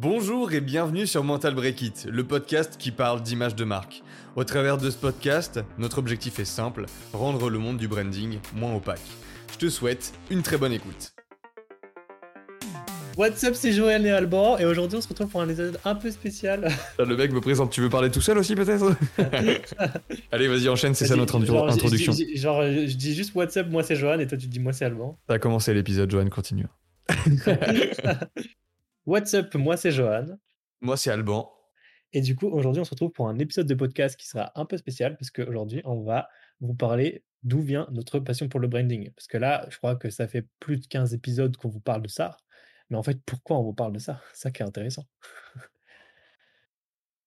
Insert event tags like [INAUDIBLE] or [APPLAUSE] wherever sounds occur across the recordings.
Bonjour et bienvenue sur Mental Break It, le podcast qui parle d'image de marque. Au travers de ce podcast, notre objectif est simple, rendre le monde du branding moins opaque. Je te souhaite une très bonne écoute. What's up, c'est Joël et Alban, et aujourd'hui on se retrouve pour un épisode un peu spécial. Le mec me présente, tu veux parler tout seul aussi peut-être? [LAUGHS] Allez, vas-y, enchaîne, c'est ça notre introduction. genre, je dis juste What's up, moi c'est Johan, et toi tu dis moi c'est Alban. T'as commencé l'épisode, Johan, continue. [LAUGHS] What's up, moi c'est Johan. Moi c'est Alban. Et du coup, aujourd'hui, on se retrouve pour un épisode de podcast qui sera un peu spécial parce qu'aujourd'hui, on va vous parler d'où vient notre passion pour le branding. Parce que là, je crois que ça fait plus de 15 épisodes qu'on vous parle de ça. Mais en fait, pourquoi on vous parle de ça? C'est [LAUGHS] ça qui est intéressant. [LAUGHS]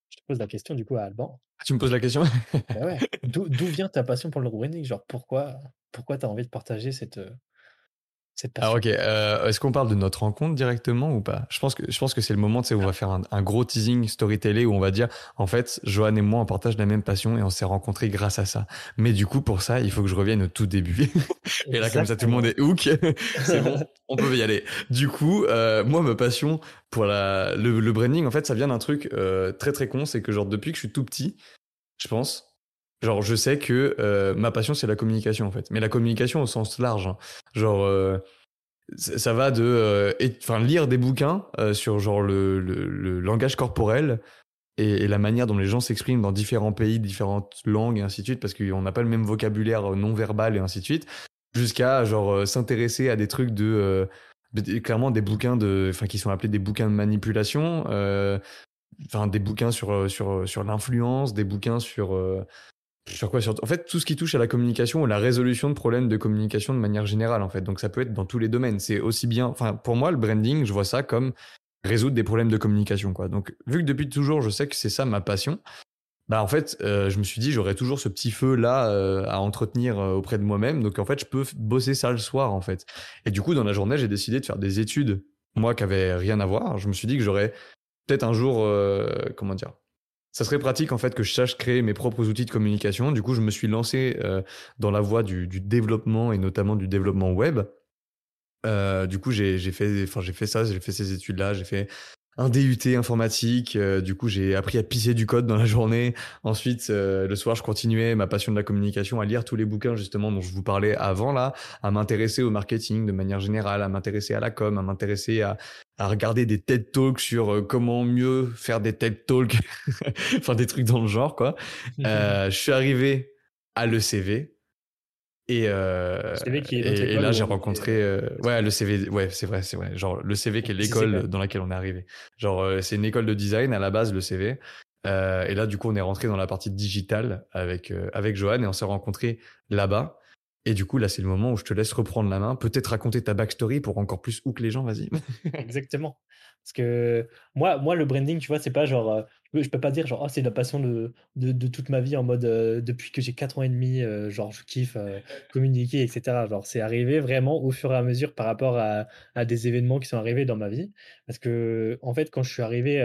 je te pose la question du coup à Alban. Ah, tu me poses la question? Ouais. [LAUGHS] D'où vient ta passion pour le branding? Genre, pourquoi, pourquoi tu as envie de partager cette, ah ok, euh, est-ce qu'on parle de notre rencontre directement ou pas? Je pense que je pense que c'est le moment où on va faire un, gros teasing storytelling où on va dire en fait Johan et moi on partage la même passion et on s'est rencontrés grâce à ça. Mais du coup pour ça il faut que je revienne au tout début. [LAUGHS] et là comme ça tout le monde est hook, [LAUGHS] c'est bon, on peut y aller. Du coup euh, moi ma passion pour la le, branding en fait ça vient d'un truc euh, très très con, c'est que genre depuis que je suis tout petit, je pense Genre, je sais que euh, ma passion, c'est la communication, en fait. Mais la communication au sens large. Hein. Genre, euh, ça va de euh, enfin lire des bouquins sur genre le, le, langage corporel et, la manière dont les gens s'expriment dans différents pays, différentes langues et ainsi de suite, parce qu'on n'a pas le même vocabulaire non verbal et ainsi de suite, jusqu'à genre s'intéresser à des trucs de clairement des bouquins de enfin qui sont appelés des bouquins de manipulation enfin des bouquins sur sur sur l'influence des bouquins sur sur quoi En fait, tout ce qui touche à la communication ou la résolution de problèmes de communication de manière générale, en fait. Donc, ça peut être dans tous les domaines. C'est aussi bien. Enfin, pour moi, le branding, je vois ça comme résoudre des problèmes de communication, quoi. Donc, vu que depuis toujours, je sais que c'est ça ma passion. Bah en fait, euh, je me suis dit j'aurais toujours ce petit feu là euh, à entretenir euh, auprès de moi-même. Donc en fait, je peux bosser ça le soir en fait. Et du coup, dans la journée, j'ai décidé de faire des études moi qui avaient rien à voir. Je me suis dit que j'aurais peut-être un jour comment dire ça serait pratique en fait que je sache créer mes propres outils de communication. Du coup, je me suis lancé euh, dans la voie du, du, développement et notamment du développement web. Euh, du coup, j'ai fait, enfin, j'ai fait ça, j'ai fait ces études-là, j'ai fait un DUT informatique. Euh, du coup, j'ai appris à pisser du code dans la journée. Ensuite, euh, le soir, je continuais ma passion de la communication, à lire tous les bouquins justement dont je vous parlais avant là, à m'intéresser au marketing de manière générale, à m'intéresser à la com, à m'intéresser à, à regarder des TED Talks sur euh, comment mieux faire des TED Talks, [LAUGHS] enfin des trucs dans le genre quoi. je suis arrivé à l'ECV, et, euh, et, là, j'ai rencontré, euh, ouais, le CV, ouais, c'est vrai, c'est vrai. Genre, le CV qui est l'école dans laquelle on est arrivé. Genre, euh, c'est une école de design à la base, le CV. Euh, et là, du coup, on est rentré dans la partie digitale avec, avec Johan et on s'est rencontré là-bas. Et du coup, là, c'est le moment où je te laisse reprendre la main, peut-être raconter ta backstory pour encore plus que les gens, vas-y. [LAUGHS] Exactement. Parce que moi, moi, le branding, tu vois, c'est pas genre, je peux pas dire genre, oh, c'est la passion de, de, toute ma vie en mode, euh, depuis que j'ai 4 ans et demi, euh, genre, je kiffe communiquer, etc. Genre, c'est arrivé vraiment au fur et à mesure par rapport à, à, des événements qui sont arrivés dans ma vie. Parce que, en fait, quand je suis arrivé,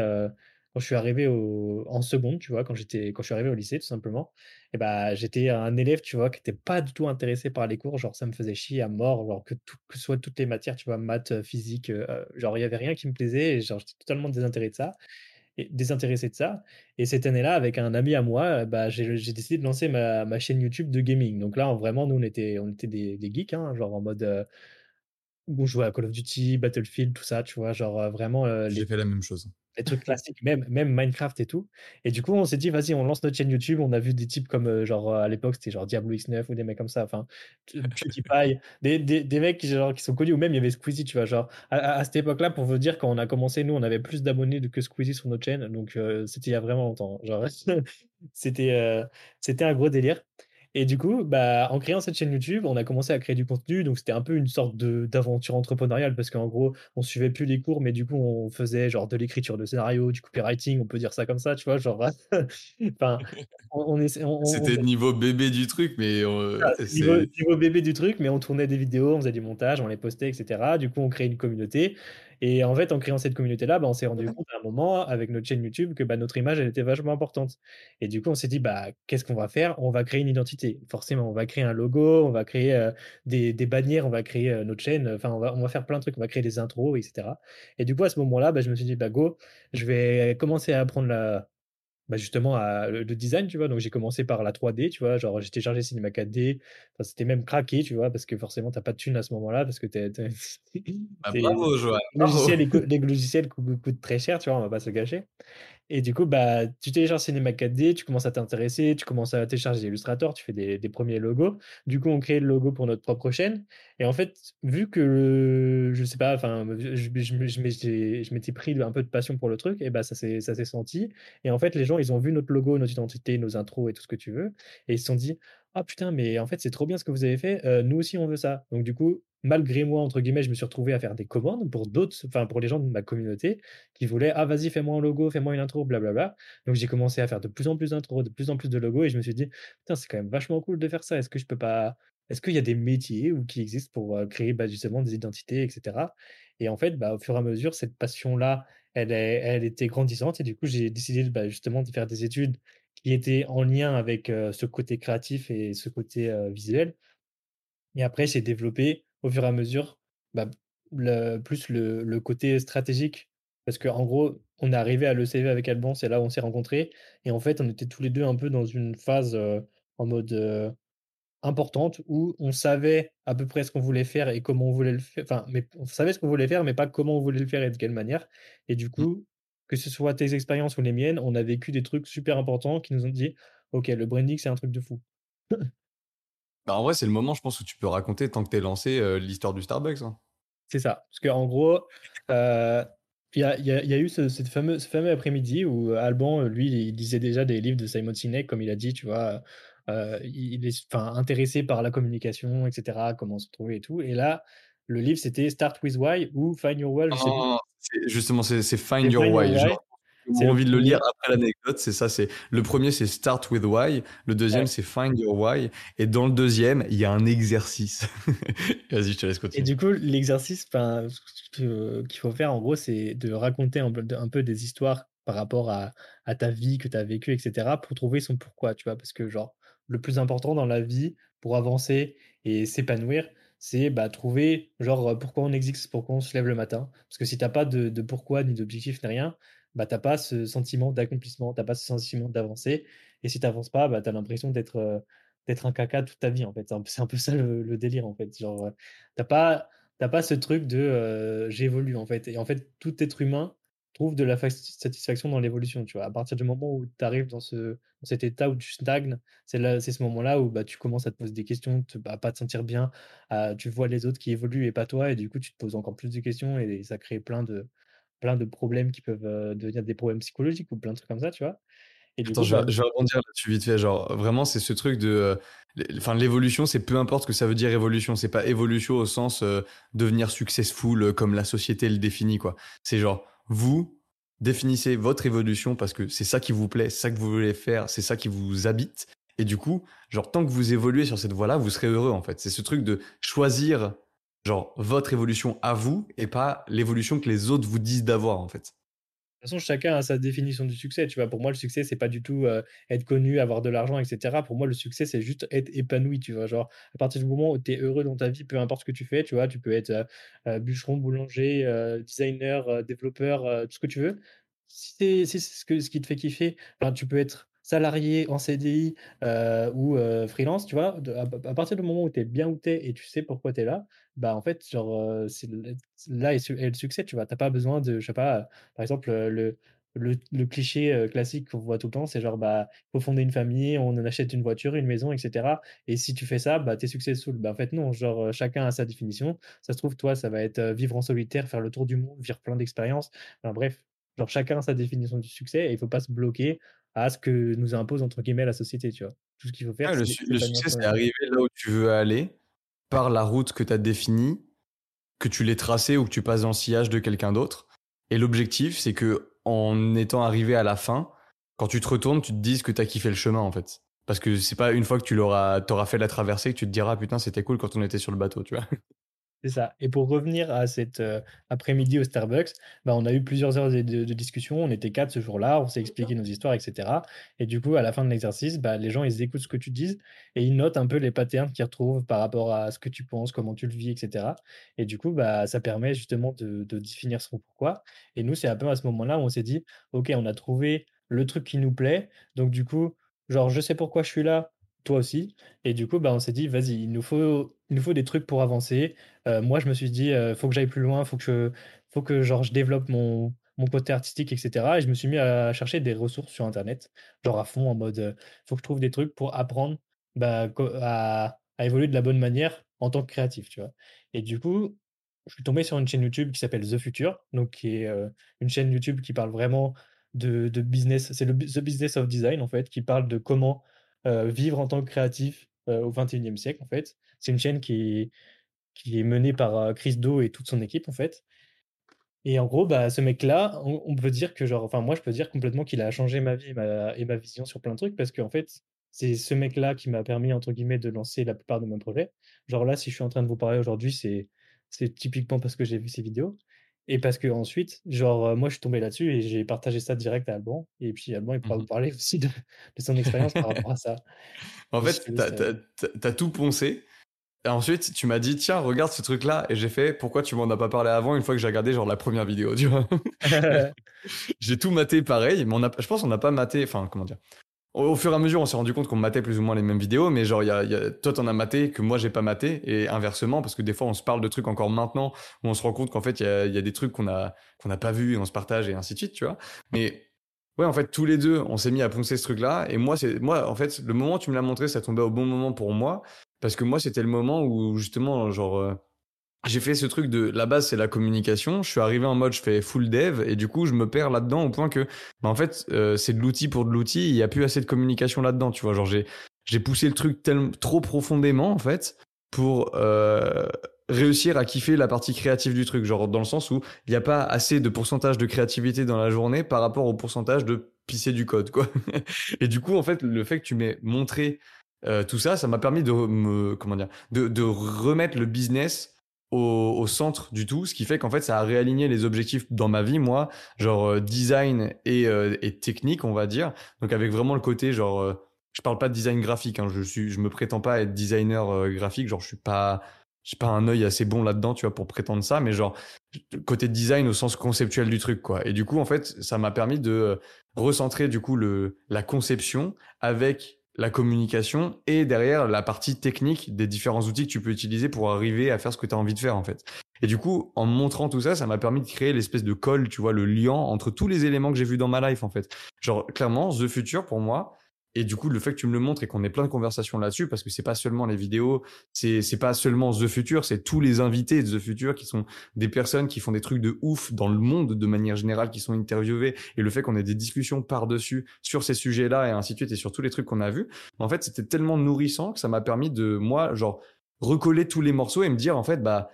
quand je suis arrivé au, en seconde, tu vois, quand j'étais, quand je suis arrivé au lycée, tout simplement, et bah, j'étais un élève, tu vois, qui n'était pas du tout intéressé par les cours. Genre, ça me faisait chier à mort, genre que, tout, que soit toutes les matières, tu vois, maths, physique, euh, genre, il y avait rien qui me plaisait. Et genre, j'étais totalement désintéressé de ça. Désintéressé de ça. Et cette année-là, avec un ami à moi, bah, j'ai décidé de lancer ma, ma, chaîne YouTube de gaming. Donc là, vraiment, nous, on était, on était des, des geeks, hein, genre en mode. Euh, où on jouait à Call of Duty, Battlefield, tout ça, tu vois, genre euh, vraiment. J'ai fait la même chose les trucs classiques, même, même Minecraft et tout. Et du coup, on s'est dit, vas-y, on lance notre chaîne YouTube. On a vu des types comme, euh, genre, à l'époque, c'était genre Diablo X9 ou des mecs comme ça. Enfin, PewDiePie, des, des, des mecs genre, qui sont connus, ou même il y avait Squeezie, tu vois. Genre, à, cette époque-là, pour vous dire, quand on a commencé, nous, on avait plus d'abonnés que Squeezie sur notre chaîne. Donc, euh, c'était il y a vraiment longtemps. Genre, [LAUGHS] c'était, euh, c'était un gros délire. Et du coup, bah, en créant cette chaîne YouTube, on a commencé à créer du contenu. Donc, c'était un peu une sorte d'aventure entrepreneuriale parce qu'en gros, on suivait plus les cours, mais du coup, on faisait genre de l'écriture de scénario, du copywriting, on peut dire ça comme ça, tu vois. Genre, [LAUGHS] enfin, [LAUGHS] on, on, C'était niveau bébé du truc, mais. Ah, niveau, bébé du truc, mais on tournait des vidéos, on faisait du montage, on les postait, etc. Du coup, on créait une communauté. Et en fait, en créant cette communauté-là, bah, on s'est rendu compte à un moment, avec notre chaîne YouTube, que bah, notre image, elle était vachement importante. Et du coup, on s'est dit, bah, qu'est-ce qu'on va faire? On va créer une identité. Forcément, on va créer un logo, on va créer euh, des, des, bannières, on va créer euh, notre chaîne, enfin, on va, on va faire plein de trucs, on va créer des intros, etc. Et du coup, à ce moment-là, bah, je me suis dit, bah, go, je vais commencer à apprendre la, bah, justement à, le, design, tu vois. Donc j'ai commencé par la 3D, tu vois. Genre j'ai téléchargé Cinema 4D. Enfin, c'était même craqué, tu vois, parce que forcément t'as pas de thunes à ce moment-là, parce que t'es, bah, [LAUGHS] bravo, Joël. Les, logiciels coûtent très cher, tu vois, on va pas se cacher. Et du coup, bah, tu télécharges Cinema 4D, tu commences à t'intéresser, tu commences à télécharger Illustrator, tu fais des, premiers logos. Du coup, on crée le logo pour notre propre chaîne. Et en fait, vu que, je sais pas, enfin, je, m'étais pris un peu de passion pour le truc, et bah, ça s'est senti. Et en fait, les gens, ils ont vu notre logo, notre identité, nos intros et tout ce que tu veux. Et ils se sont dit, ah putain, mais en fait, c'est trop bien ce que vous avez fait. Euh, nous aussi, on veut ça. Donc, du coup, malgré moi, entre guillemets, je me suis retrouvé à faire des commandes pour d'autres, enfin, pour les gens de ma communauté qui voulaient, ah, vas-y, fais-moi un logo, fais-moi une intro, blablabla. Donc, j'ai commencé à faire de plus en plus d'intros, de plus en plus de logos et je me suis dit, putain, c'est quand même vachement cool de faire ça. Est-ce que je peux pas, est-ce qu'il y a des métiers ou qui existent pour euh, créer bah, justement des identités, etc. Et en fait, bah, au fur et à mesure, cette passion-là, elle, elle était grandissante et du coup, j'ai décidé bah, justement de faire des études qui était en lien avec ce côté créatif et ce côté visuel. Et après, j'ai développé au fur et à mesure bah, le, plus le, le, côté stratégique. Parce qu'en gros, on est arrivé à l'ECV avec Alban, c'est là où on s'est rencontrés. Et en fait, on était tous les deux un peu dans une phase en mode importante où on savait à peu près ce qu'on voulait faire et comment on voulait le faire. Enfin, mais on savait ce qu'on voulait faire, mais pas comment on voulait le faire et de quelle manière. Et du mmh. coup, que ce soit tes expériences ou les miennes, on a vécu des trucs super importants qui nous ont dit Ok, le branding, c'est un truc de fou. [LAUGHS] bah en vrai, c'est le moment, je pense, où tu peux raconter, tant que tu es lancé, euh, l'histoire du Starbucks. Hein. C'est ça. Parce qu'en gros, euh, il y, a, y, a, eu ce, cette fameux, ce fameux après-midi où Alban, lui, il lisait déjà des livres de Simon Sinek, comme il a dit, tu vois. Euh, il est enfin, intéressé par la communication, etc., comment se trouver et tout. Et là, le livre, c'était Start with Why ou Find Your Why. justement, c'est Find Your Why. J'ai envie de le lire après l'anecdote, c'est ça. C'est le premier, c'est Start with Why. Le deuxième, c'est Find Your Why. Et dans le deuxième, il y a un exercice. [LAUGHS] Vas-y, je te laisse continuer. Et du coup, l'exercice qu'il faut faire, en gros, c'est de raconter un peu, un peu, des histoires par rapport à, à ta vie que tu as vécue, etc., pour trouver son pourquoi, tu vois. Parce que, genre, le plus important dans la vie pour avancer et s'épanouir, c'est bah, trouver genre pourquoi on existe, pourquoi on se lève le matin. Parce que si t'as pas de, de, pourquoi ni d'objectif ni rien, bah t'as pas ce sentiment d'accomplissement, t'as pas ce sentiment d'avancer. Et si t'avances pas, bah t'as l'impression d'être d'être un caca toute ta vie en fait. C'est un, peu ça le, délire en fait. Genre t'as pas pas ce truc de j'évolue en fait. Et en fait tout être humain trouve de la satisfaction dans l'évolution, tu vois. À partir du moment où tu arrives dans, ce, cet état où tu stagnes, c'est ce moment-là où bah, tu commences à te poser des questions, te, à pas te sentir bien, tu vois les autres qui évoluent et pas toi, et du coup, tu te poses encore plus de questions et ça crée plein de, plein de problèmes qui peuvent devenir des problèmes psychologiques ou plein de trucs comme ça, tu vois? Et Attends, je, vais, bah je, vais, rebondir là-dessus vite fait. Genre, vraiment, c'est ce truc de. Euh, enfin, l'évolution, c'est peu importe ce que ça veut dire évolution. C'est pas évolution au sens euh, devenir successful comme la société le définit, quoi. C'est genre, vous définissez votre évolution parce que c'est ça qui vous plaît, c'est ça que vous voulez faire, c'est ça qui vous habite. Et du coup, genre, tant que vous évoluez sur cette voie-là, vous serez heureux, en fait. C'est ce truc de choisir, genre, votre évolution à vous et pas l'évolution que les autres vous disent d'avoir, en fait. De toute façon, chacun a sa définition du succès. Tu vois, pour moi, le succès, c'est pas du tout euh, être connu, avoir de l'argent, etc. Pour moi, le succès, c'est juste être épanoui. Tu vois, genre, à partir du moment où tu es heureux dans ta vie, peu importe ce que tu fais, tu vois, tu peux être euh, euh, bûcheron, boulanger, designer, développeur, tout ce que tu veux. Si c'est ce, que, ce qui te fait kiffer, tu peux être salarié en CDI ou freelance, tu vois, à, partir du moment où tu es bien où tu es et tu sais pourquoi tu es là, bah en fait, genre, c'est là est, le succès, tu vois. Tu pas besoin de, je sais pas, par exemple, le, le, cliché classique qu'on voit tout le temps, c'est genre, bah, faut fonder une famille, on achète une voiture, une maison, etc. Et si tu fais ça, bah, t'es successful. Bah, en fait, non, genre, chacun a sa définition. Ça se trouve, toi, ça va être vivre en solitaire, faire le tour du monde, vivre plein d'expériences. Enfin, bref, genre, chacun a sa définition du succès et il faut pas se bloquer à ce que nous impose, entre guillemets, la société, tu vois. Tout ce qu'il faut faire. le, le succès, c'est arriver là où tu veux aller par la route que tu as définie, que tu l'aies tracée ou que tu passes dans le sillage de quelqu'un d'autre. Et l'objectif, c'est que en étant arrivé à la fin, quand tu te retournes, tu te dises que tu as kiffé le chemin, en fait. Parce que c'est pas une fois que tu l'auras, t'auras fait la traversée que tu te diras, putain, c'était cool quand on était sur le bateau, tu vois. [LAUGHS] C'est ça. Et pour revenir à cet, après-midi au Starbucks, bah, on a eu plusieurs heures de de de discussion. On était 4 ce jour-là, on s'est expliqué nos histoires et cetera. Et du coup, à la fin de l'exercice, bah, les gens, ils écoutent ce que tu dises et ils notent un peu les patterns qu'ils retrouvent par rapport à ce que tu penses, comment tu le vis et cetera. Et du coup, bah, ça permet justement de de définir son pourquoi. Et nous, c'est un peu à ce moment-là où on s'est dit: «OK, on a trouvé le truc qui nous plaît, donc du coup, genre, je sais pourquoi je suis là, toi aussi» et du coup, bah, on s'est dit: «Vas-y, il nous faut il nous faut des trucs pour avancer». Heu, moi, je me suis dit, heu: «Faut que j'aille plus loin, faut que faut que genre je développe mon mon côté artistique et cetera» et je me suis mis à chercher des ressources sur internet, genre à fond en mode, heu, faut que je trouve des trucs pour apprendre, bah, à à évoluer de la bonne manière en tant que créatif, tu vois? Et du coup, je suis tombé sur une chaîne YouTube qui s'appelle The Futur, donc qui est, heu, une chaîne YouTube qui parle vraiment de de business. C'est le The Business of Design, en fait, qui parle de comment, vivre en tant que créatif, heu, au XXIe siècle, en fait. C'est une chaîne qui qui est menée par, heu, Chris Do et toute son équipe, en fait et en gros, bah, ce mec-là, on on peut dire que genre enfin moi, je peux dire complètement qu'il a changé ma vie et ma vision sur plein de trucs parce qu'en fait, c'est ce mec-là qui m'a permis, entre guillemets, «de lancer la plupart de mes projets». Genre là, si je suis en train de vous parler aujourd'hui, c'est c'est typiquement parce que j'ai vu ses vidéos et parce qu'ensuite, genre, heu, moi, je suis tombé là-dessus et j'ai partagé ça direct à Alban et puis Alban, il pourra Mmh vous parler aussi de de son expérience par rapport à ça. [LAUGHS] En fait, te tu laisse, heu as tout poncé et ensuite tu m'as dit: «Tiens, regarde ce truc-là» et j'ai fait: «Pourquoi tu m'en as pas parlé avant?» une fois que j'ai regardé genre la première vidéo, [LAUGHS] tu vois? [LAUGHS] J'ai tout maté pareil, mais on a je pense qu'on n'a pas maté enfin, comment dire? Au fur et à mesure, on s'est rendu compte qu'on matait plus ou moins les mêmes vidéos, mais genre y a y a toi, tu en as maté que moi j'ai pas maté et inversement parce que des fois on se parle de trucs encore maintenant où on se rend compte qu'en fait il y a des trucs qu'on a qu'on n'a pas vus et on se partage et ainsi de suite, tu vois? Mais ouais, en fait, tous les 2, on s'est mis à poncer ce truc-là et moi c'est moi, en fait, le moment où tu me l'as montré, ça tombait au bon moment pour moi parce que moi, c'était le moment où justement, genre, heu, j'ai fait ce truc de la base, c'est la communication. Je suis arrivé en mode, je fais full dev et du coup, je me perds là-dedans au point que, bah, en fait, heu, c'est de l'outil pour de l'outil. Il y a plus assez de communication là-dedans, tu vois? Genre, j'ai j'ai poussé le truc tellement trop profondément, en fait, pour, heu, réussir à kiffer la partie créative du truc. Genre, dans le sens où il y a pas assez de pourcentage de créativité dans la journée par rapport au pourcentage de pisser du code, quoi. [LAUGHS] Et du coup, en fait, le fait que tu m'aies montré, heu, tout ça, ça m'a permis de me comment dire? De de remettre le business au, au centre du tout, ce qui fait qu'en fait ça a réaligné les objectifs dans ma vie, moi, genre euh, design et, euh, et technique, on va dire. Donc avec vraiment le côté genre, euh, je parle pas de design graphique, hein, je suis, je me prétends pas être designer euh, graphique, genre je suis pas, j'ai pas un œil assez bon là-dedans, tu vois, pour prétendre ça, mais genre côté design au sens conceptuel du truc, quoi. Et du coup, en fait, ça m'a permis de euh, recentrer du coup le la conception avec la communication et derrière la partie technique des différents outils que tu peux utiliser pour arriver à faire ce que tu as envie de faire en fait. Et du coup, en montrant tout ça, ça m'a permis de créer l'espèce de colle, tu vois, le lien entre tous les éléments que j'ai vus dans ma life en fait. Genre clairement, The Future pour moi, et du coup, le fait que tu me le montres et qu'on ait plein de conversations là-dessus, parce que c'est pas seulement les vidéos, c'est c'est pas seulement The Future, c'est tous les invités de The Future qui sont des personnes qui font des trucs de ouf dans le monde de manière générale, qui sont interviewées, et le fait qu'on ait des discussions par-dessus sur ces sujets-là et ainsi de suite, et sur tous les trucs qu'on a vus. En fait, c'était tellement nourrissant que ça m'a permis de, moi, genre, recoller tous les morceaux et me dire, en fait, bah,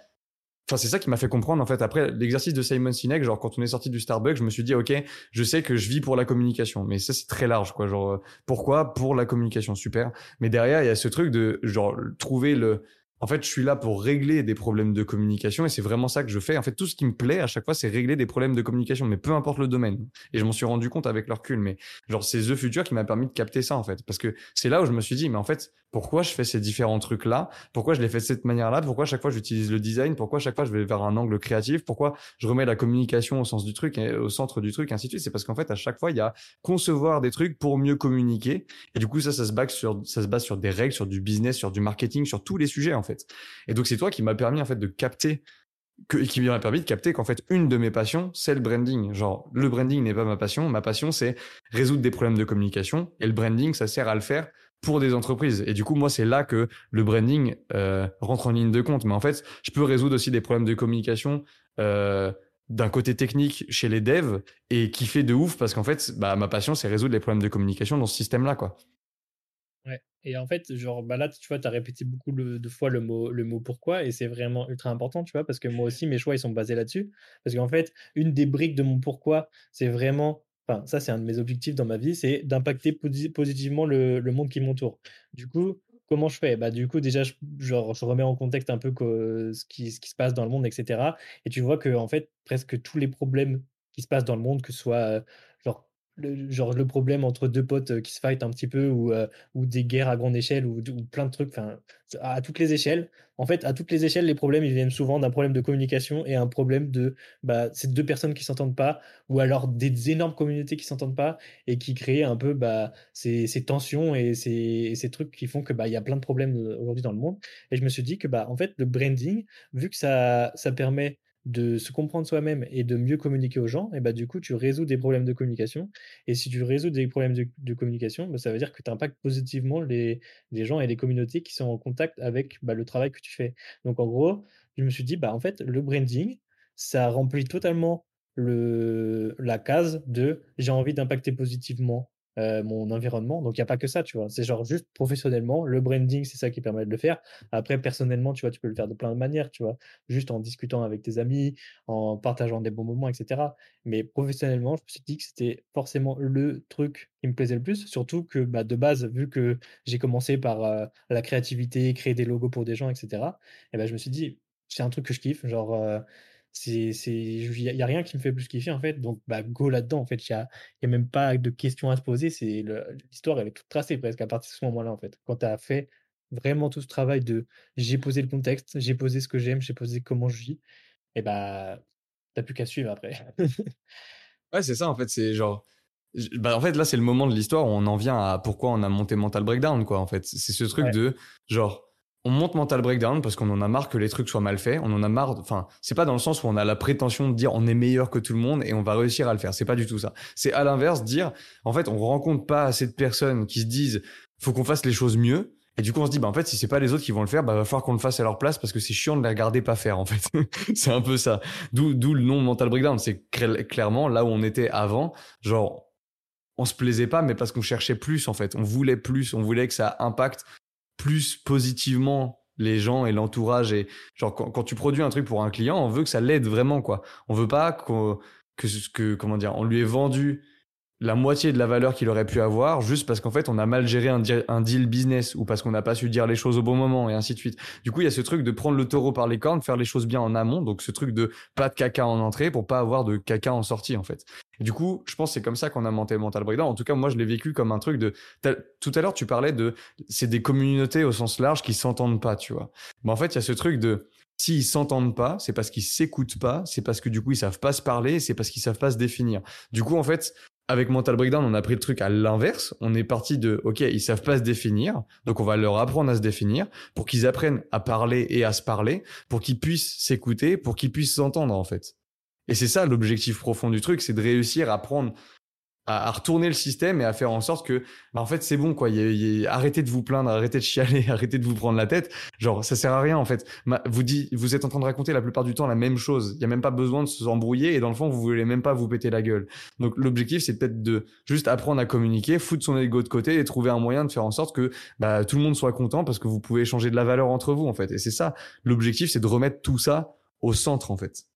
Enfin, c'est ça qui m'a fait comprendre, en fait, après l'exercice de Simon Sinek, genre, quand on est sorti du Starbucks, je me suis dit, OK, je sais que je vis pour la communication. Mais ça, c'est très large, quoi. Genre, euh, pourquoi? Pour la communication. Super. Mais derrière, il y a ce truc de, genre, trouver le, en fait, je suis là pour régler des problèmes de communication et c'est vraiment ça que je fais. En fait, tout ce qui me plaît à chaque fois, c'est régler des problèmes de communication, mais peu importe le domaine. Et je m'en suis rendu compte avec le recul. Mais genre, c'est The Future qui m'a permis de capter ça, en fait. Parce que c'est là où je me suis dit, mais en fait, pourquoi je fais ces différents trucs-là? Pourquoi je les fais de cette manière-là? Pourquoi à chaque fois j'utilise le design? Pourquoi chaque fois je vais vers un angle créatif? Pourquoi je remets la communication au sens du truc, et au centre du truc, ainsi de suite? C'est parce qu'en fait, à chaque fois, il y a concevoir des trucs pour mieux communiquer. Et du coup, ça, ça se base sur, ça se base sur des règles, sur du business, sur du marketing, sur tous les sujets, en fait. Et donc, c'est toi qui m'a permis, en fait, de capter que, qui m'a permis de capter qu'en fait, une de mes passions, c'est le branding. Genre, le branding n'est pas ma passion. Ma passion, c'est résoudre des problèmes de communication. Et le branding, ça sert à le faire pour des entreprises. Et du coup, moi, c'est là que le branding euh, rentre en ligne de compte. Mais en fait, je peux résoudre aussi des problèmes de communication euh, d'un côté technique chez les devs et qui fait de ouf parce qu'en fait, bah, ma passion, c'est résoudre les problèmes de communication dans ce système-là, quoi. Ouais et en fait, genre, bah, là, tu vois, tu as répété beaucoup de fois le mot le mot «pourquoi» et c'est vraiment ultra important, tu vois? Parce que moi aussi, mes choix, ils sont basés là-dessus. Parce qu'en fait, une des briques de mon pourquoi, c'est vraiment enfin, ça, c'est un de mes objectifs dans ma vie, c'est d'impacter posi positivement le monde qui m'entoure. Du coup, comment je fais? Bah, du coup, déjà, je remets en contexte un peu que ce qui ce qui se passe dans le monde et cetera et tu vois qu'en fait, presque tous les problèmes qui se passent dans le monde, que ce soit, le genre le problème entre 2 potes, heu, qui se fight un petit peu ou, heu, ou des guerres à grande échelle ou plein de trucs, enfin, à toutes les échelles. En fait, à toutes les échelles, les problèmes, ils viennent souvent d'un problème de communication et un problème de, bah, c'est 2 personnes qui s'entendent pas ou alors des énormes communautés qui s'entendent pas et qui créent un peu, bah, ces ces tensions et ces ces trucs qui font que, bah, y a plein de problèmes, heu, aujourd'hui dans le monde et je me suis dit que, bah, en fait, le branding, vu que ça ça permet de se comprendre soi-même et de mieux communiquer aux gens et bah, du coup, tu résous des problèmes de communication et si tu résous des problèmes de communication, bah, ça veut dire que tu impactes positivement les les gens et les communautés qui sont en contact avec, bah, le travail que tu fais. Donc en gros, je me suis dit: «Bah, en fait, le branding, ça remplit totalement le la case de j'ai envie d'impacter positivement, heu, mon environnement». Donc il y a pas que ça, tu vois? C'est genre juste professionnellement, le branding, c'est ça qui permet de le faire. Après personnellement, tu vois, tu peux le faire de plein de manières, tu vois? Juste en discutant avec tes amis, en partageant des bons moments et cetera. Mais professionnellement, je me suis dit que c'était forcément le truc qui me plaisait le plus, surtout que, bah, de base, vu que j'ai commencé par, heu, la créativité, créer des logos pour des gens et cetera et bah, je me suis dit: «C'est un truc que je kiffe», genre, heu, c'est il y a rien qui me fait plus kiffer, en fait, donc bah, go là-dedans, en fait. Il y a y a même pas de questions à se poser, c'est l'histoire, elle est toute tracée presque à partir de ce moment-là, en fait. Quand tu as fait vraiment tout ce travail de: «J'ai posé le contexte, j'ai posé ce que j'aime, j'ai posé comment je vis» et bah, tu as plus qu'à suivre après. [LAUGHS] Ouais, c'est ça, en fait, c'est genre bah, en fait, là, c'est le moment de l'histoire où on en vient à pourquoi on a monté Mental Breakdown, quoi, en fait. C'est ce truc Ouais. de genre, on monte Mental Breakdown parce qu'on en a marre que les trucs soient mal faits, on en a marre enfin, c'est pas dans le sens où on a la prétention de dire on est meilleur que tout le monde et on va réussir à le faire, c'est pas du tout ça. C'est à l'inverse, dire, en fait, on rencontre pas assez de personnes qui se disent: «Faut qu'on fasse les choses mieux» et du coup, on se dit: «Bah, en fait, si c'est pas les autres qui vont le faire, bah, va falloir qu'on le fasse à leur place parce que c'est chiant de les regarder pas faire, en fait». [LAUGHS] C'est un peu ça. D'où d'où le nom Mental Breakdown, c'est cl clairement là où on était avant, genre on se plaisait pas, mais parce qu'on cherchait plus en fait. On voulait plus, on voulait que ça impacte plus positivement les gens et l'entourage. Et genre quand, tu produis un truc pour un client, on veut que ça l'aide vraiment quoi. On veut pas qu'on- que, ce- que comment dire, on lui ait vendu la moitié de la valeur qu'il aurait pu avoir juste parce qu'en fait on a mal géré un, un deal business ou parce qu'on n'a pas su dire les choses au bon moment et ainsi de suite. Du coup il y a ce truc de prendre le taureau par les cornes, faire les choses bien en amont, donc ce truc de pas de caca en entrée pour pas avoir de caca en sortie en fait. Du coup je pense que c'est comme ça qu'on a monté Mental Breakdown. En tout cas moi je l'ai vécu comme un truc de tout à l'heure tu parlais de c'est des communautés au sens large qui s'entendent pas tu vois. Mais en fait il y a ce truc de S'ils s'entendent pas, c'est parce qu'ils s'écoutent pas, c'est parce que du coup ils savent pas se parler, c'est parce qu'ils savent pas se définir. Du coup en fait avec Mental Breakdown, on a pris le truc à l'inverse. On est parti de, OK, ils savent pas se définir. Donc, on va leur apprendre à se définir pour qu'ils apprennent à parler et à se parler, pour qu'ils puissent s'écouter, pour qu'ils puissent s'entendre, en fait. Et c'est ça l'objectif profond du truc, c'est de réussir à prendre, à, retourner le système et à faire en sorte que, bah, en fait, c'est bon, quoi. Y arrêtez de vous plaindre, arrêtez de chialer, [LAUGHS] arrêtez de vous prendre la tête. Genre, ça sert à rien, en fait. Vous vous êtes en train de raconter la plupart du temps la même chose. Il y a même pas besoin de se embrouiller et dans le fond, vous voulez même pas vous péter la gueule. Donc l'objectif, c'est peut-être de juste apprendre à communiquer, foutre son ego de côté et trouver un moyen de faire en sorte que bah, tout le monde soit content parce que vous pouvez échanger de la valeur entre vous en fait. Et c'est ça, l'objectif, c'est de remettre tout ça au centre en fait.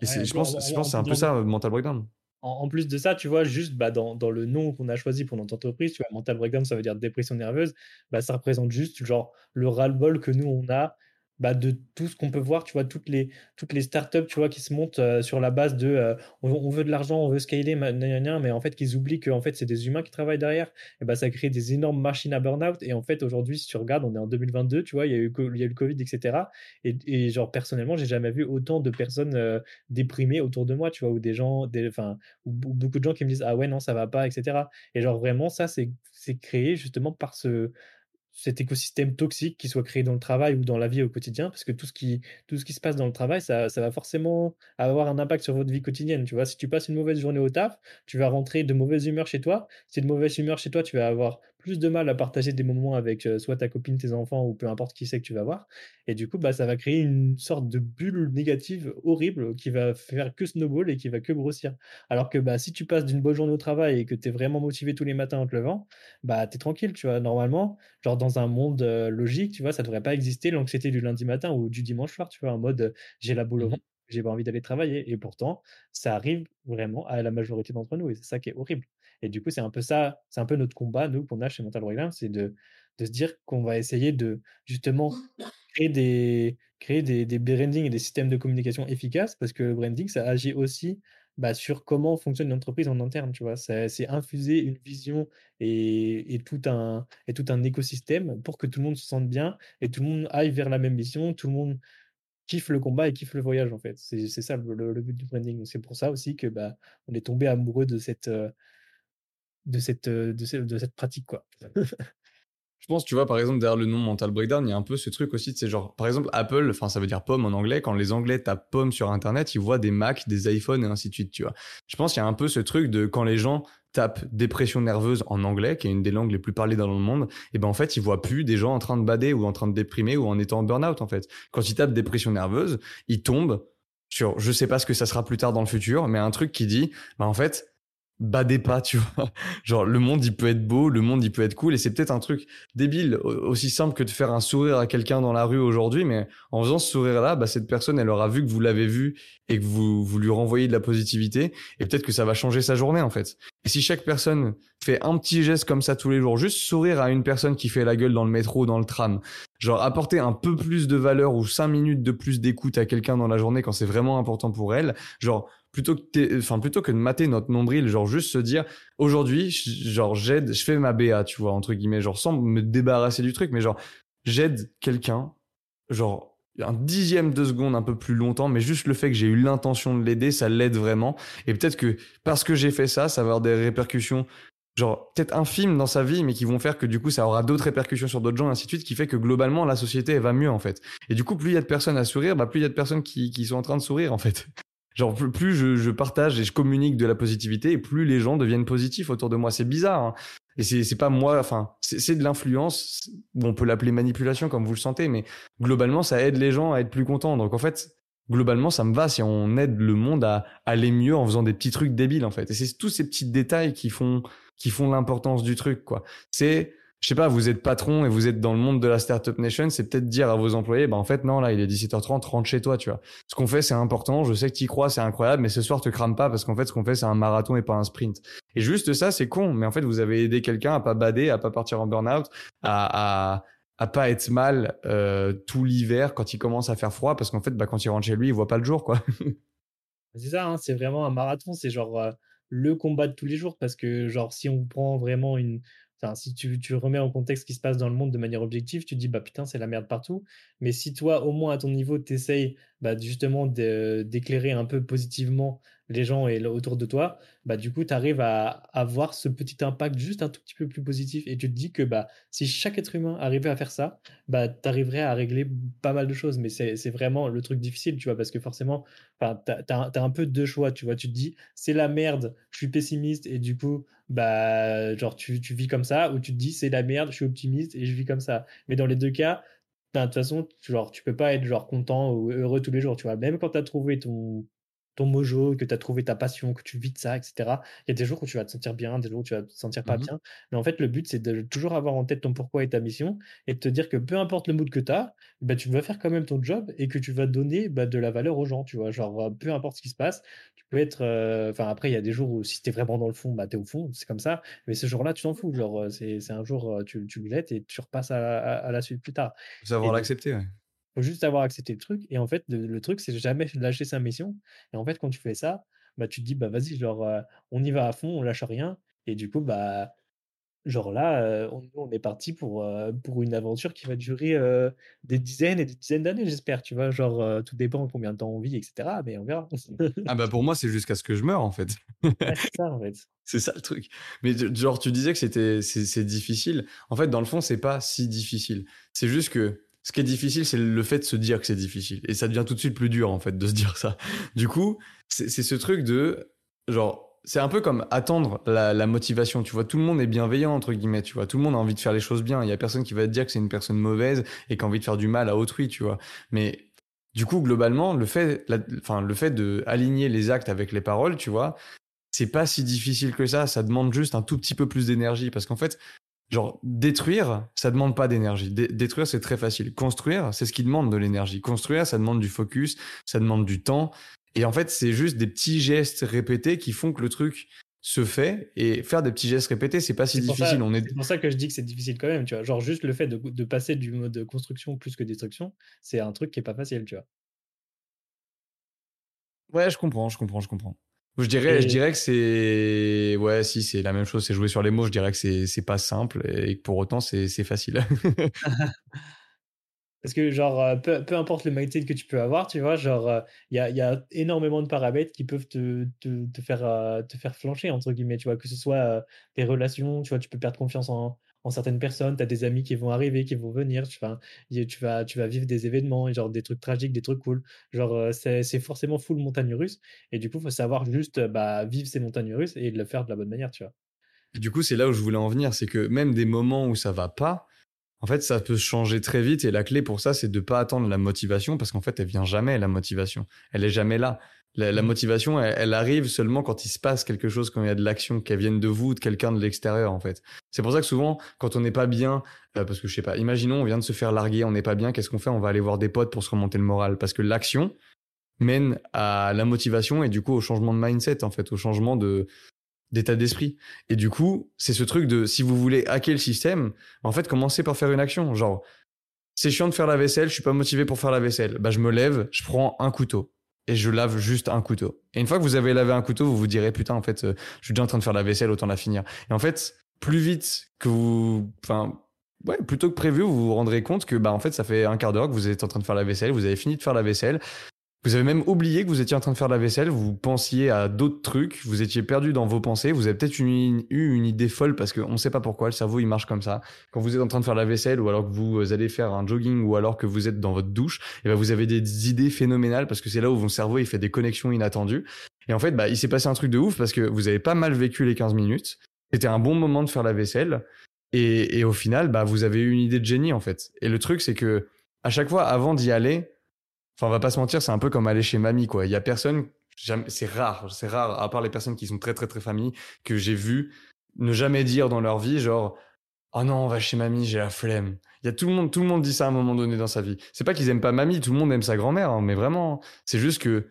Et c'est- Ouais, je en pense, en je en pense que c'est un peu ça, Mental Breakdown. En en plus de ça, tu vois, juste, bah, dans dans le nom qu'on a choisi pour notre entreprise, tu vois, mental breakdown, ça veut dire dépression nerveuse, bah, ça représente juste, genre, le ras-le-bol que nous, on a, bah, de tout ce qu'on peut voir, tu vois, toutes les toutes les startups, tu vois, qui se montent, heu, sur la base de, heu, on veut de l'argent, on veut scaler, mais en fait, qu'ils oublient qu'en fait, c'est des humains qui travaillent derrière et bah, ça crée des énormes machines à burn-out et en fait, aujourd'hui, si tu regardes, on est en 2022, tu vois, il y a eu il y a eu le covid et cetera et et genre, personnellement, j'ai jamais vu autant de personnes, heu, déprimées autour de moi, tu vois? Ou des gens enfin, ou beau beaucoup de gens qui me disent: «Ah ouais, non, ça va pas» et cetera et genre vraiment ça, c'est créé justement par ce cet écosystème toxique qui soit créé dans le travail ou dans la vie au quotidien, parce que tout ce qui se passe dans le travail, ça ça va forcément avoir un impact sur votre vie quotidienne, tu vois? Si tu passes une mauvaise journée au taf, tu vas rentrer de mauvaise humeur chez toi. Si de mauvaise humeur chez toi, tu vas avoir plus de mal à partager des moments avec, heu, soit ta copine, tes enfants ou peu importe qui c'est que tu vas voir et du coup, bah, ça va créer une sorte de bulle négative horrible qui va faire que snowball et qui va que grossir. Alors que, bah, si tu passes d'une bonne journée au travail et que tu es vraiment motivé tous les matins en te levant, bah, tu es tranquille, tu vois? Normalement, genre dans un monde, heu, logique, tu vois, ça devrait pas exister l'anxiété du lundi matin ou du dimanche soir, tu vois? En mode, j'ai la boule au Mhm. ventre, j'ai pas envie d'aller travailler et pourtant, ça arrive vraiment à la majorité d'entre nous et c'est ça qui est horrible et du coup, c'est un peu ça, c'est un peu notre combat, nous, qu'on a chez Mental Breakdown, c'est de de se dire qu'on va essayer de justement créer des, créer des, des brandings et des systèmes de communication efficaces parce que le branding, ça agit aussi bah, sur comment fonctionne l'entreprise en interne, tu vois? C'est infuser une vision et, et, tout un, et tout un écosystème pour que tout le monde se sente bien et tout le monde aille vers la même mission, tout le monde kiffe le combat et kiffe le voyage, en fait. C'est ça le, le, but du branding. C'est pour ça aussi que bah, on est tombé amoureux de cette, euh, de cette, euh, de cette, de cette pratique, quoi. Je pense, tu vois, par exemple, derrière le nom Mental Breakdown, il y a un peu ce truc aussi, c'est genre, par exemple, Apple, enfin, ça veut dire pomme en anglais. Quand les Anglais tapent pomme sur Internet, ils voient des Macs, des iPhones et ainsi de suite, tu vois. Je pense qu'il y a un peu ce truc de quand les gens tapent dépression nerveuse en anglais, qui est une des langues les plus parlées dans le monde, et ben en fait, ils voient plus des gens en train de bader ou en train de déprimer ou en étant en burn-out, en fait. Quand ils tapent dépression nerveuse, ils tombent sur, je sais pas ce que ça sera plus tard dans le futur, mais un truc qui dit, bah, en fait, badez pas, tu vois. [LAUGHS] Genre, le monde, il peut être beau, le monde, il peut être cool, et c'est peut-être un truc débile, aussi simple que de faire un sourire à quelqu'un dans la rue aujourd'hui, mais en faisant ce sourire-là, bah, cette personne, elle aura vu que vous l'avez vu et que vous, vous lui renvoyez de la positivité, et peut-être que ça va changer sa journée, en fait. Et si chaque personne fait un petit geste comme ça tous les jours, juste sourire à une personne qui fait la gueule dans le métro, dans le tram, genre apporter un peu plus de valeur ou cinq minutes de plus d'écoute à quelqu'un dans la journée quand c'est vraiment important pour elle, genre, plutôt que enfin plutôt que de mater notre nombril genre juste se dire aujourd'hui genre j'aide je fais ma BA tu vois entre guillemets genre sans me débarrasser du truc mais genre j'aide quelqu'un genre un dixième de seconde un peu plus longtemps mais juste le fait que j'ai eu l'intention de l'aider ça l'aide vraiment. Et peut-être que parce que j'ai fait ça ça va avoir des répercussions genre peut-être infimes dans sa vie mais qui vont faire que du coup ça aura d'autres répercussions sur d'autres gens et ainsi de suite qui fait que globalement la société elle va mieux en fait et du coup plus il y a de personnes à sourire bah plus il y a de personnes qui, qui sont en train de sourire en fait [LAUGHS] Genre plus je, je, partage et je communique de la positivité, et plus les gens deviennent positifs autour de moi. C'est bizarre. Hein. Et c'est pas moi. Enfin, c'est de l'influence. On peut l'appeler manipulation comme vous le sentez, mais globalement, ça aide les gens à être plus contents. Donc en fait, globalement, ça me va si on aide le monde à aller mieux en faisant des petits trucs débiles en fait. Et c'est tous ces petits détails qui font qui font l'importance du truc quoi. C'est je sais pas, vous êtes patron et vous êtes dans le monde de la startup nation, c'est peut-être dire à vos employés, bah en fait non, là il est 17h30, rentre chez toi, tu vois. Ce qu'on fait c'est important, je sais que tu y crois, c'est incroyable, mais ce soir te crame pas parce qu'en fait ce qu'on fait c'est un marathon et pas un sprint. Et juste ça c'est con, mais en fait vous avez aidé quelqu'un à pas bader, à pas partir en burn-out, à, à pas être mal euh, tout l'hiver quand il commence à faire froid parce qu'en fait bah quand il rentre chez lui il voit pas le jour quoi. [LAUGHS] c'est ça, hein, c'est vraiment un marathon, c'est genre euh, le combat de tous les jours parce que genre si on prend vraiment une si tu, remets en contexte ce qui se passe dans le monde de manière objective, tu dis, bah putain, c'est la merde partout. Mais si toi, au moins à ton niveau, tu essayes bah, justement d'éclairer un peu positivement les gens et autour de toi, bah du coup, tu arrives à avoir ce petit impact juste un tout petit peu plus positif et tu te dis que bah si chaque être humain arrivait à faire ça, bah tu arriverais à régler pas mal de choses. Mais c'est vraiment le truc difficile, tu vois, parce que forcément, tu as, as, un peu deux choix, tu vois. Tu te dis, c'est la merde, je suis pessimiste et du coup, bah genre tu, tu vis comme ça, ou tu te dis, c'est la merde, je suis optimiste et je vis comme ça. Mais dans les deux cas, de toute façon, genre, tu peux pas être genre content ou heureux tous les jours, tu vois. Même quand tu as trouvé ton, ton mojo, que tu as trouvé ta passion, que tu vis de ça, etc. Il y a des jours où tu vas te sentir bien, des jours où tu vas te sentir pas mmh bien. Mais en fait, le but, c'est de toujours avoir en tête ton pourquoi et ta mission et de te dire que peu importe le mood que tu as, bah, tu vas faire quand même ton job et que tu vas donner bah, de la valeur aux gens, tu vois. Genre, peu importe ce qui se passe, tu peux être. Euh, enfin, après, il y a des jours où si tu es vraiment dans le fond, bah, tu es au fond, c'est comme ça. Mais ce jour-là, tu t'en fous. Genre, c'est un jour, tu, tu le et tu repasses à, la suite plus tard. Savoir l'accepter, ouais faut juste avoir accepté le truc. Et en fait, le, truc, c'est jamais lâcher sa mission. Et en fait, quand tu fais ça, bah, tu te dis, bah vas-y, genre, on y va à fond, on lâche rien. Et du coup, bah, genre là, on, on, est parti pour, pour une aventure qui va durer des dizaines et des dizaines d'années, j'espère. Tu vois, genre, tout dépend combien de temps on vit, etc. Mais on verra. ah bah pour moi, c'est jusqu'à ce que je meure, en fait. [LAUGHS] c'est ça, en fait. [LAUGHS] C'est ça le truc. Mais genre, tu disais que c'était c'est difficile. En fait, dans le fond, c'est pas si difficile. C'est juste que ce qui est difficile, c'est le fait de se dire que c'est difficile. Et ça devient tout de suite plus dur, en fait, de se dire ça. Du coup, c'est ce truc de, genre, c'est un peu comme attendre la, motivation. Tu vois, tout le monde est bienveillant, entre guillemets, tu vois. Tout le monde a envie de faire les choses bien. Il y a personne qui va te dire que c'est une personne mauvaise et qui a envie de faire du mal à autrui, tu vois. Mais, du coup, globalement, le fait, enfin, le fait de aligner les actes avec les paroles, tu vois, c'est pas si difficile que ça. Ça demande juste un tout petit peu plus d'énergie parce qu'en fait, Genre, détruire, ça demande pas d'énergie. détruire, c'est très facile. Construire, c'est ce qui demande de l'énergie. Construire, ça demande du focus, ça demande du temps. Et en fait, c'est juste des petits gestes répétés qui font que le truc se fait et faire des petits gestes répétés, c'est pas si difficile. C'est est... pour ça que je dis que c'est difficile quand même, tu vois. Genre juste le fait de, de passer du mode construction plus que destruction, c'est un truc qui est pas facile, tu vois. Ouais, je comprends, je comprends, je comprends. Je dirais, je dirais que c'est. Ouais, si, c'est la même chose, c'est jouer sur les mots. Je dirais que c'est pas simple et que pour autant, c'est facile. [LAUGHS] [LAUGHS] Parce que, genre, euh, peu, peu, importe le mindset que tu peux avoir, tu vois, genre, euh, il y, a, y, a, énormément de paramètres qui peuvent te, te, te faire, euh, te faire flancher, entre guillemets, tu vois, que ce soit tes relations, tu vois, tu peux perdre confiance en, en certaines personnes, tu as des amis qui vont arriver, qui vont venir, tu vas, tu vas, tu vas vivre des événements, genre des trucs tragiques, des trucs cool. Genre, c'est forcément full montagne russe. Et du coup, il faut savoir juste bah, vivre ces montagnes russes et le faire de la bonne manière, tu vois. du coup, c'est là où je voulais en venir, c'est que même des moments où ça va pas, en fait, ça peut changer très vite. Et la clé pour ça, c'est de pas attendre la motivation, parce qu'en fait, elle vient jamais, la motivation. Elle est jamais là. La, mmh. motivation, elle, arrive seulement quand il se passe quelque chose, quand il y a de l'action, qu'elle vienne de vous ou de quelqu'un de l'extérieur, en fait. C'est pour ça que souvent, quand on n'est pas bien, euh, parce que je sais pas, imaginons, on vient de se faire larguer, on n'est pas bien, qu'est-ce qu'on fait? On va aller voir des potes pour se remonter le moral, parce que l'action mène à la motivation et du coup au changement de mindset, en fait, au changement de d'état d'esprit. Et du coup, c'est ce truc de si vous voulez hacker le système, en fait, commencez par faire une action. Genre, c'est chiant de faire la vaisselle, je suis pas motivé pour faire la vaisselle. Bah, je me lève, je prends un couteau et je lave juste un couteau. Et une fois que vous avez lavé un couteau, vous vous direz putain, en fait, euh, je suis déjà en train de faire la vaisselle, autant la finir. Et en fait, plus vite que vous, enfin, ouais, plutôt que prévu, vous vous rendrez compte que bah en fait, ça fait un quart d'heure que vous êtes en train de faire la vaisselle, vous avez fini de faire la vaisselle, vous avez même oublié que vous étiez en train de faire la vaisselle, vous pensiez à d'autres trucs, vous étiez perdu dans vos pensées, vous avez peut-être eu une idée folle parce qu'on ne sait pas pourquoi, le cerveau il marche comme ça. Quand vous êtes en train de faire la vaisselle ou alors que vous allez faire un jogging ou alors que vous êtes dans votre douche, et ben vous avez des idées phénoménales parce que c'est là où votre cerveau il fait des connexions inattendues. Et en fait, bah, il s'est passé un truc de ouf parce que vous avez pas mal vécu les 15 minutes. C'était un bon moment de faire la vaisselle. Et, et au final, bah, vous avez eu une idée de génie en fait. Et le truc, c'est que à chaque fois, avant d'y aller, Enfin, on va pas se mentir, c'est un peu comme aller chez mamie, quoi. Il y a personne, c'est rare, c'est rare, à part les personnes qui sont très, très, très familles, que j'ai vu ne jamais dire dans leur vie, genre, oh non, on va chez mamie, j'ai la flemme. Il y a tout le monde, tout le monde dit ça à un moment donné dans sa vie. C'est pas qu'ils aiment pas mamie, tout le monde aime sa grand-mère, hein, mais vraiment, c'est juste que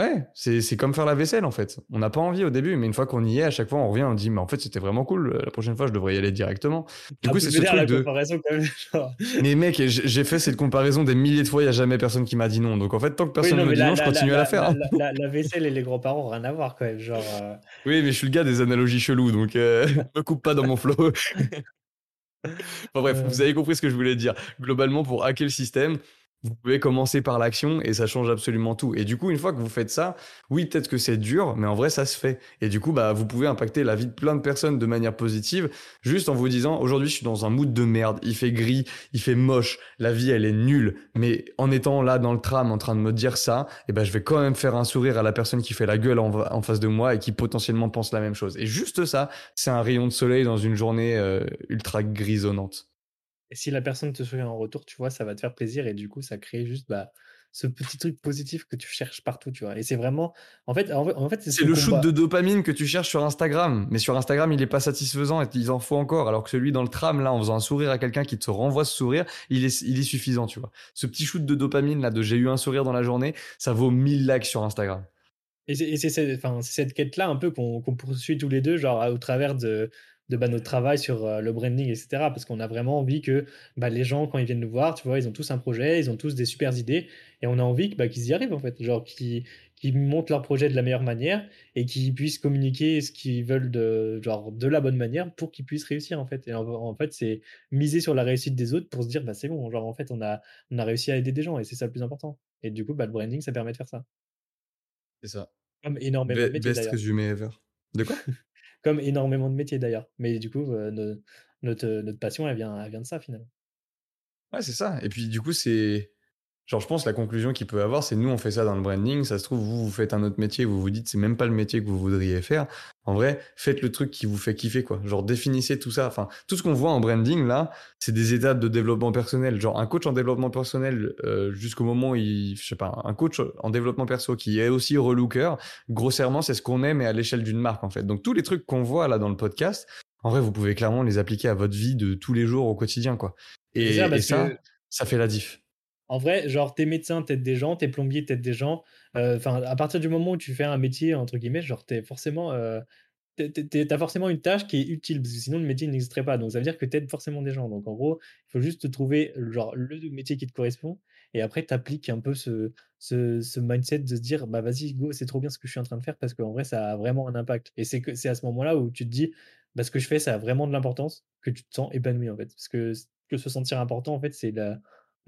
Ouais, c'est comme faire la vaisselle en fait. On n'a pas envie au début, mais une fois qu'on y est, à chaque fois on revient, on dit mais en fait c'était vraiment cool. La prochaine fois je devrais y aller directement. Du coup c'est ce truc de. Quand même, [LAUGHS] Mais mec, j'ai fait cette comparaison des milliers de fois, il y a jamais personne qui m'a dit non. Donc en fait tant que personne ne me dit non, je continue à la faire. Hein. [LAUGHS] La, vaisselle et les grands-parents rien à voir quand même, genre. Euh. Oui, mais je suis le gars des analogies cheloues, donc euh, [LAUGHS] me coupe pas dans mon flow. bon, bref, vous avez compris ce que je voulais dire. Globalement, pour hacker le système, vous pouvez commencer par l'action et ça change absolument tout. Et du coup, une fois que vous faites ça, oui, peut-être que c'est dur, mais en vrai, ça se fait. Et du coup, bah, vous pouvez impacter la vie de plein de personnes de manière positive, juste en vous disant, aujourd'hui, je suis dans un mood de merde, il fait gris, il fait moche, la vie, elle est nulle. Mais en étant là dans le tram, en train de me dire ça, eh ben, je vais quand même faire un sourire à la personne qui fait la gueule en, face de moi et qui potentiellement pense la même chose. Et juste ça, c'est un rayon de soleil dans une journée euh, ultra grisonnante. Et si la personne te sourit en retour, tu vois, ça va te faire plaisir et du coup, ça crée juste bah, ce petit truc positif que tu cherches partout, tu vois. Et c'est vraiment, en fait, en fait, c'est le shoot de dopamine que tu cherches sur Instagram, mais sur Instagram, il est pas satisfaisant et il en faut encore. Alors que celui dans le tram, là, en faisant un sourire à quelqu'un qui te renvoie ce sourire, il est, il est suffisant, tu vois. Ce petit shoot de dopamine là, de j'ai eu un sourire dans la journée, ça vaut 1000 likes sur Instagram. Et c'est cette quête-là un peu qu'on poursuit tous les deux, genre au travers de, de bah, notre travail sur euh, le branding, etc. Parce qu'on a vraiment envie que bah, les gens, quand ils viennent nous voir, tu vois, ils ont tous un projet, ils ont tous des super idées, et on a envie bah, qu'ils y arrivent, en fait. Genre, qu'ils montent leur projet de la meilleure manière et qu'ils puissent communiquer ce qu'ils veulent de, genre, de la bonne manière pour qu'ils puissent réussir, en fait. Et en, fait, c'est miser sur la réussite des autres pour se dire, bah, c'est bon, genre, en fait, on a, on a réussi à aider des gens, et c'est ça le plus important. Et du coup, bah, le branding, ça permet de faire ça. C'est ça. Comme énormément de Best résumé ever. De quoi? [LAUGHS] comme énormément de métiers d'ailleurs. Mais du coup, notre, notre, passion, elle vient, elle vient de ça finalement. Ouais, c'est ça. Et puis du coup, c'est. Genre, je pense la conclusion qu'il peut avoir, c'est nous, on fait ça dans le branding. Ça se trouve, vous, vous faites un autre métier, vous vous dites, c'est même pas le métier que vous voudriez faire. En vrai, faites le truc qui vous fait kiffer, quoi. Genre, définissez tout ça. Enfin, tout ce qu'on voit en branding, là, c'est des étapes de développement personnel. Genre, un coach en développement personnel, euh, jusqu'au moment où il, je sais pas, un coach en développement perso qui est aussi relooker, grossièrement, c'est ce qu'on aime et à l'échelle d'une marque, en fait. Donc, tous les trucs qu'on voit là dans le podcast, en vrai, vous pouvez clairement les appliquer à votre vie de tous les jours au quotidien, quoi. Et, ça, ça fait la diff en vrai, genre, t'es médecin, t'aides des gens, t'es plombier, t'aides des gens. Euh, enfin, à partir du moment où tu fais un métier, entre guillemets, genre, t'es forcément. Euh, tu as forcément une tâche qui est utile, parce que sinon le métier n'existerait pas. Donc ça veut dire que tu aides forcément des gens. Donc en gros, il faut juste trouver le métier qui te correspond. Et après, tu appliques un peu ce, ce, mindset de se dire, bah vas-y, go, c'est trop bien ce que je suis en train de faire, parce qu'en vrai, ça a vraiment un impact. Et c'est à ce moment-là où tu te dis, bah, ce que je fais, ça a vraiment de l'importance, que tu te sens épanoui, en fait. Parce que, que se sentir important, en fait, c'est la,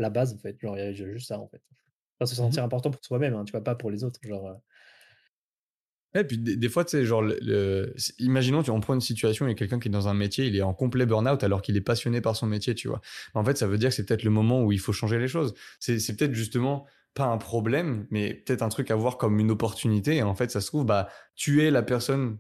la base, en fait. Genre, il y a juste ça, en fait. Enfin, se mmh sentir important pour soi-même, hein, tu vois, pas pour les autres. Genre, et puis des, fois, tu sais, genre, le, imaginons, tu, on prend une situation, il y a quelqu'un qui est dans un métier, il est en complet burn-out alors qu'il est passionné par son métier, tu vois? En fait, ça veut dire que c'est peut-être le moment où il faut changer les choses. C'est peut-être justement pas un problème, mais peut-être un truc à voir comme une opportunité. Et en fait, ça se trouve, bah, tu es la personne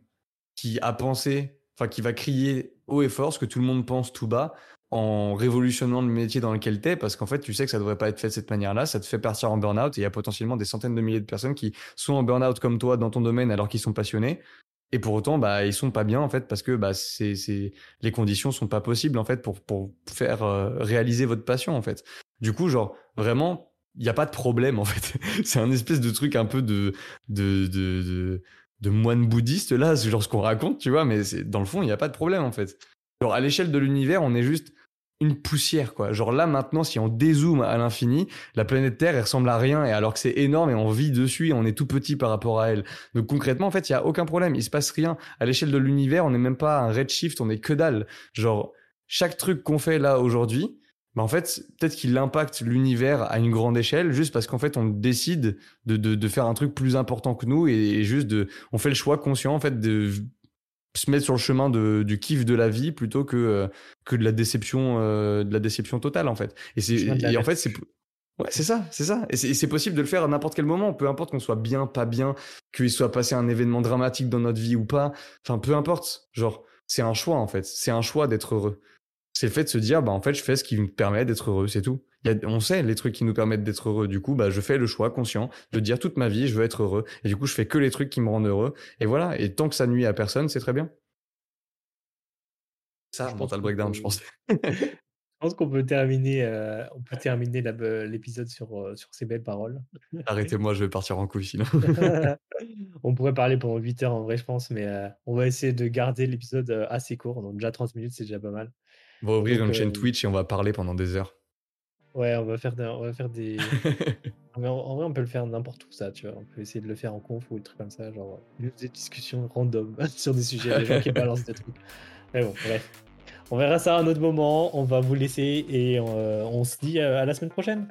qui a pensé, enfin, qui va crier haut et fort ce que tout le monde pense tout bas en révolutionnant le métier dans lequel tu es, parce qu'en fait, tu sais que ça devrait pas être fait de cette manière-là, ça te fait partir en burn-out, et il y a potentiellement des centaines de milliers de personnes qui sont en burn-out comme toi dans ton domaine alors qu'ils sont passionnés, et pour autant, bah, ils sont pas bien, en fait, parce que bah, c'est, c'est... les conditions sont pas possibles, en fait, pour, pour faire euh, réaliser votre passion, en fait. Du coup, genre, vraiment, il n'y a pas de problème, en fait. [LAUGHS] c'est un espèce de truc un peu de, de, de, moine bouddhiste, là, [LAUGHS] genre ce qu'on raconte, tu vois, mais dans le fond, il n'y a pas de problème, en fait. Genre, à l'échelle de l'univers, on est juste une poussière, quoi. Genre là, maintenant, si on dézoome à l'infini, la planète Terre, elle ressemble à rien, et alors que c'est énorme et on vit dessus on est tout petit par rapport à elle. Donc concrètement, en fait, il y a aucun problème. Il se passe rien. À l'échelle de l'univers, on n'est même pas un redshift, on est que dalle. Genre, chaque truc qu'on fait là aujourd'hui, bah en fait, peut-être qu'il impacte l'univers à une grande échelle, juste parce qu'en fait, on décide de, de, faire un truc plus important que nous et, et juste de, on fait le choix conscient, en fait, de se mettre sur le chemin de, du kiff de la vie plutôt que, euh, que de la déception euh, de la déception totale en fait. Et c'est et en fait c'est ouais, c'est ça, c'est ça. Et c'est possible de le faire à n'importe quel moment, peu importe qu'on soit bien, pas bien, qu'il soit passé un événement dramatique dans notre vie ou pas. Enfin, peu importe. Genre, c'est un choix en fait. C'est un choix d'être heureux. C'est le fait de se dire bah en fait, je fais ce qui me permet d'être heureux, c'est tout on sait les trucs qui nous permettent d'être heureux. Du coup, bah, je fais le choix conscient de dire toute ma vie, je veux être heureux. Et du coup, je fais que les trucs qui me rendent heureux. Et voilà. Et tant que ça nuit à personne, c'est très bien. Ça, je mental breakdown, je pense. [LAUGHS] je pense qu'on peut terminer, euh, on peut terminer l'épisode sur, euh, sur ces belles paroles. [LAUGHS] Arrêtez-moi, je vais partir en couille sinon. [LAUGHS] on pourrait parler pendant 8 heures en vrai, je pense, mais euh, on va essayer de garder l'épisode assez court. Donc déjà 30 minutes, c'est déjà pas mal. On va ouvrir une chaîne Twitch et on va parler pendant des heures. Ouais, on va faire des, on va faire des. [LAUGHS] en, vrai, on peut le faire n'importe où, ça, tu vois. On peut essayer de le faire en conf ou des trucs comme ça, genre des discussions random [LAUGHS] sur des sujets, des gens qui balancent des trucs. Mais bon, bref. On verra ça à un autre moment. On va vous laisser et on, euh, on se dit à la semaine prochaine.